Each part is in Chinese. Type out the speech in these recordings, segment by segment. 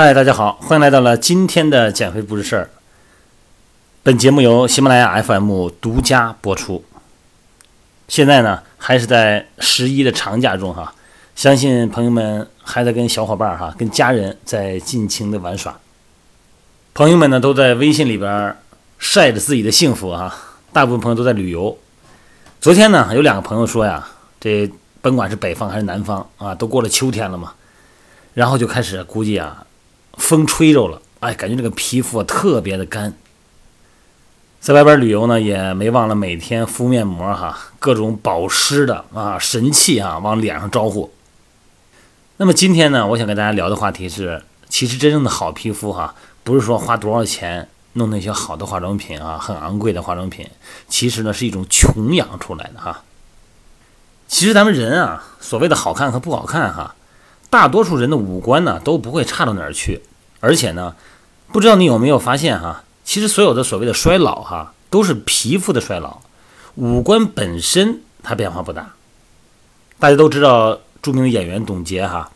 嗨，大家好，欢迎来到了今天的减肥不是事儿。本节目由喜马拉雅 FM 独家播出。现在呢，还是在十一的长假中哈，相信朋友们还在跟小伙伴哈、跟家人在尽情的玩耍。朋友们呢，都在微信里边晒着自己的幸福哈，大部分朋友都在旅游。昨天呢，有两个朋友说呀，这甭管是北方还是南方啊，都过了秋天了嘛，然后就开始估计啊。风吹着了，哎，感觉这个皮肤啊特别的干。在外边旅游呢，也没忘了每天敷面膜哈，各种保湿的啊神器啊往脸上招呼。那么今天呢，我想跟大家聊的话题是，其实真正的好皮肤哈，不是说花多少钱弄那些好的化妆品啊，很昂贵的化妆品，其实呢是一种穷养出来的哈。其实咱们人啊，所谓的好看和不好看哈。大多数人的五官呢都不会差到哪儿去，而且呢，不知道你有没有发现哈，其实所有的所谓的衰老哈，都是皮肤的衰老，五官本身它变化不大。大家都知道著名的演员董洁哈，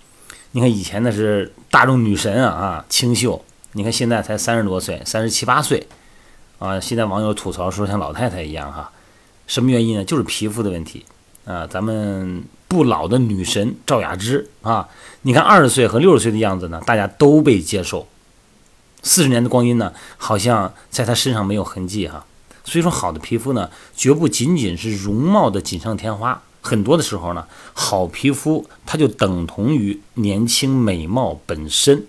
你看以前那是大众女神啊啊，清秀，你看现在才三十多岁，三十七八岁啊，现在网友吐槽说像老太太一样哈，什么原因呢？就是皮肤的问题啊，咱们。不老的女神赵雅芝啊，你看二十岁和六十岁的样子呢，大家都被接受。四十年的光阴呢，好像在她身上没有痕迹哈。所以说，好的皮肤呢，绝不仅仅是容貌的锦上添花。很多的时候呢，好皮肤它就等同于年轻美貌本身。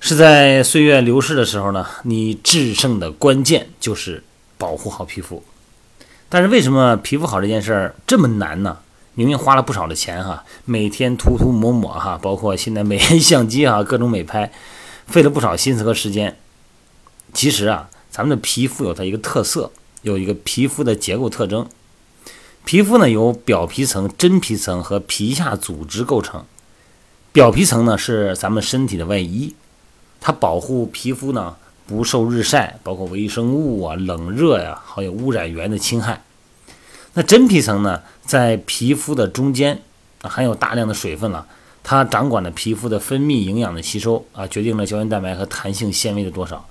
是在岁月流逝的时候呢，你制胜的关键就是保护好皮肤。但是为什么皮肤好这件事儿这么难呢？明明花了不少的钱哈，每天涂涂抹抹哈，包括现在美颜相机哈，各种美拍，费了不少心思和时间。其实啊，咱们的皮肤有它一个特色，有一个皮肤的结构特征。皮肤呢由表皮层、真皮层和皮下组织构成。表皮层呢是咱们身体的外衣，它保护皮肤呢不受日晒，包括微生物啊、冷热呀，还有污染源的侵害。那真皮层呢，在皮肤的中间，含有大量的水分了，它掌管了皮肤的分泌、营养的吸收啊，决定了胶原蛋白和弹性纤维的多少。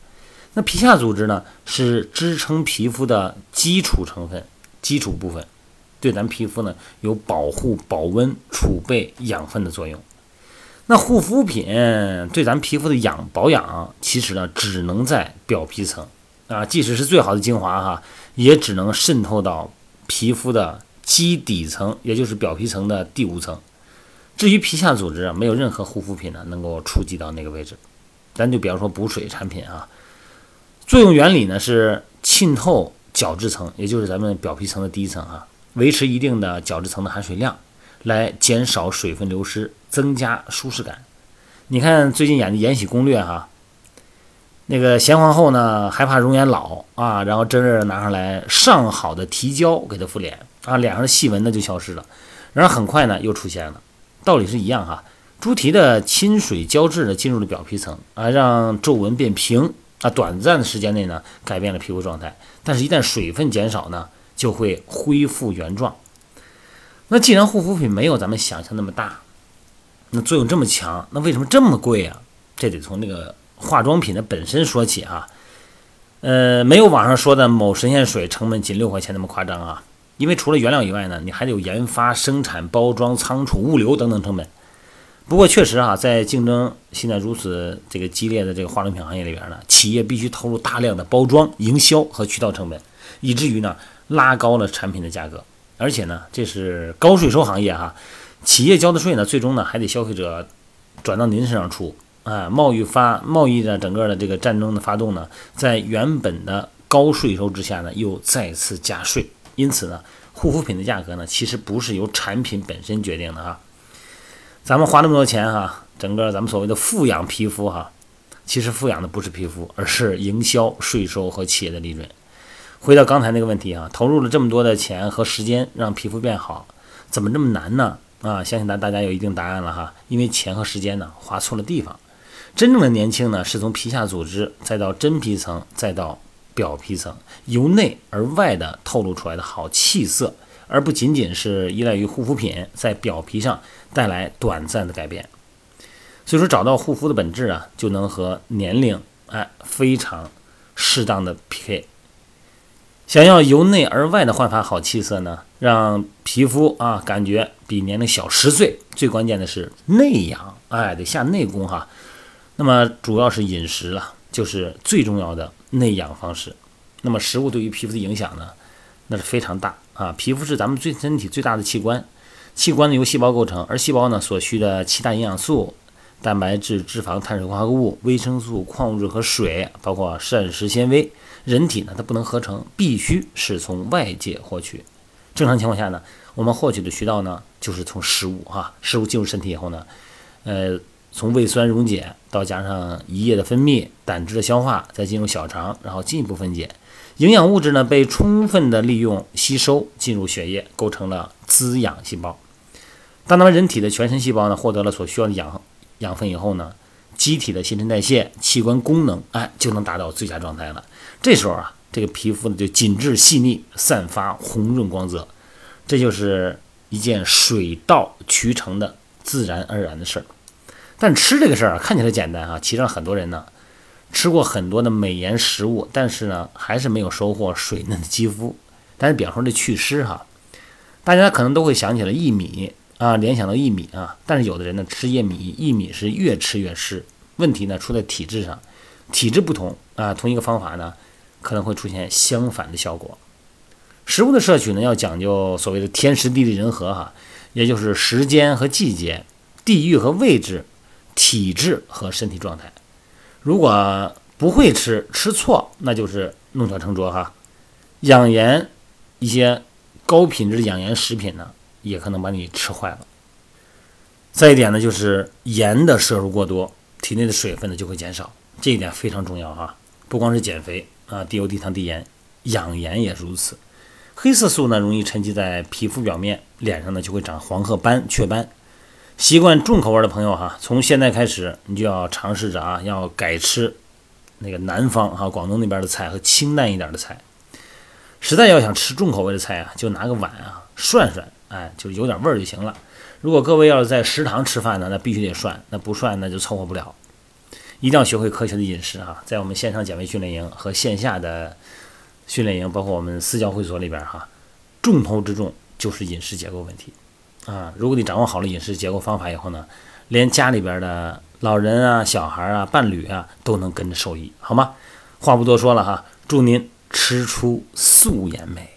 那皮下组织呢，是支撑皮肤的基础成分、基础部分，对咱皮肤呢有保护、保温、储备养分的作用。那护肤品对咱皮肤的养保养，其实呢只能在表皮层啊，即使是最好的精华哈，也只能渗透到。皮肤的基底层，也就是表皮层的第五层。至于皮下组织啊，没有任何护肤品呢能够触及到那个位置。咱就比方说补水产品啊，作用原理呢是浸透角质层，也就是咱们表皮层的第一层啊，维持一定的角质层的含水量，来减少水分流失，增加舒适感。你看最近演的《延禧攻略》哈。那个贤皇后呢，害怕容颜老啊，然后真热拿上来上好的提胶给她敷脸啊，脸上的细纹呢就消失了，然后很快呢又出现了，道理是一样哈。猪蹄的亲水胶质呢进入了表皮层啊，让皱纹变平啊，短暂的时间内呢改变了皮肤状态，但是一旦水分减少呢，就会恢复原状。那既然护肤品没有咱们想象那么大，那作用这么强，那为什么这么贵啊？这得从那个。化妆品的本身说起啊，呃，没有网上说的某神仙水成本仅六块钱那么夸张啊。因为除了原料以外呢，你还得有研发、生产、包装、仓储、物流等等成本。不过确实啊，在竞争现在如此这个激烈的这个化妆品行业里边呢，企业必须投入大量的包装、营销和渠道成本，以至于呢拉高了产品的价格。而且呢，这是高税收行业哈，企业交的税呢，最终呢还得消费者转到您身上出。啊，贸易发贸易的整个的这个战争的发动呢，在原本的高税收之下呢，又再次加税。因此呢，护肤品的价格呢，其实不是由产品本身决定的哈。咱们花那么多钱哈，整个咱们所谓的富养皮肤哈，其实富养的不是皮肤，而是营销、税收和企业的利润。回到刚才那个问题啊，投入了这么多的钱和时间让皮肤变好，怎么这么难呢？啊，相信大大家有一定答案了哈，因为钱和时间呢花错了地方。真正的年轻呢，是从皮下组织，再到真皮层，再到表皮层，由内而外的透露出来的好气色，而不仅仅是依赖于护肤品在表皮上带来短暂的改变。所以说找到护肤的本质啊，就能和年龄哎非常适当的匹配。想要由内而外的焕发好气色呢，让皮肤啊感觉比年龄小十岁，最关键的是内养，哎，得下内功哈。那么主要是饮食了，就是最重要的内养方式。那么食物对于皮肤的影响呢，那是非常大啊。皮肤是咱们最身体最大的器官，器官呢由细胞构成，而细胞呢所需的七大营养素。蛋白质、脂肪、碳水化合物、维生素、矿物质和水，包括膳食纤维，人体呢它不能合成，必须是从外界获取。正常情况下呢，我们获取的渠道呢就是从食物哈，食物进入身体以后呢，呃，从胃酸溶解到加上胰液的分泌、胆汁的消化，再进入小肠，然后进一步分解，营养物质呢被充分的利用吸收进入血液，构成了滋养细胞。当咱们人体的全身细胞呢获得了所需要的养。养分以后呢，机体的新陈代谢、器官功能，哎，就能达到最佳状态了。这时候啊，这个皮肤呢就紧致细腻，散发红润光泽，这就是一件水到渠成的自然而然的事儿。但吃这个事儿啊，看起来简单啊，其实很多人呢吃过很多的美颜食物，但是呢还是没有收获水嫩的肌肤。但是比方说这祛湿哈，大家可能都会想起来薏米。啊，联想到薏米啊，但是有的人呢吃薏米，薏米是越吃越湿，问题呢出在体质上，体质不同啊，同一个方法呢可能会出现相反的效果。食物的摄取呢要讲究所谓的天时地利人和哈，也就是时间和季节、地域和位置、体质和身体状态。如果不会吃，吃错，那就是弄巧成拙哈。养颜一些高品质的养颜食品呢。也可能把你吃坏了。再一点呢，就是盐的摄入过多，体内的水分呢就会减少，这一点非常重要哈。不光是减肥啊，低油、低糖、低盐，养颜也如此。黑色素呢容易沉积在皮肤表面，脸上呢就会长黄褐斑、雀斑。习惯重口味的朋友哈，从现在开始你就要尝试着啊，要改吃那个南方哈，广东那边的菜和清淡一点的菜。实在要想吃重口味的菜啊，就拿个碗啊涮涮。哎，就有点味儿就行了。如果各位要是在食堂吃饭呢，那必须得涮，那不涮那就凑合不了。一定要学会科学的饮食哈，在我们线上减肥训练营和线下的训练营，包括我们私教会所里边哈，重头之重就是饮食结构问题啊。如果你掌握好了饮食结构方法以后呢，连家里边的老人啊、小孩啊、伴侣啊都能跟着受益，好吗？话不多说了哈，祝您吃出素颜美。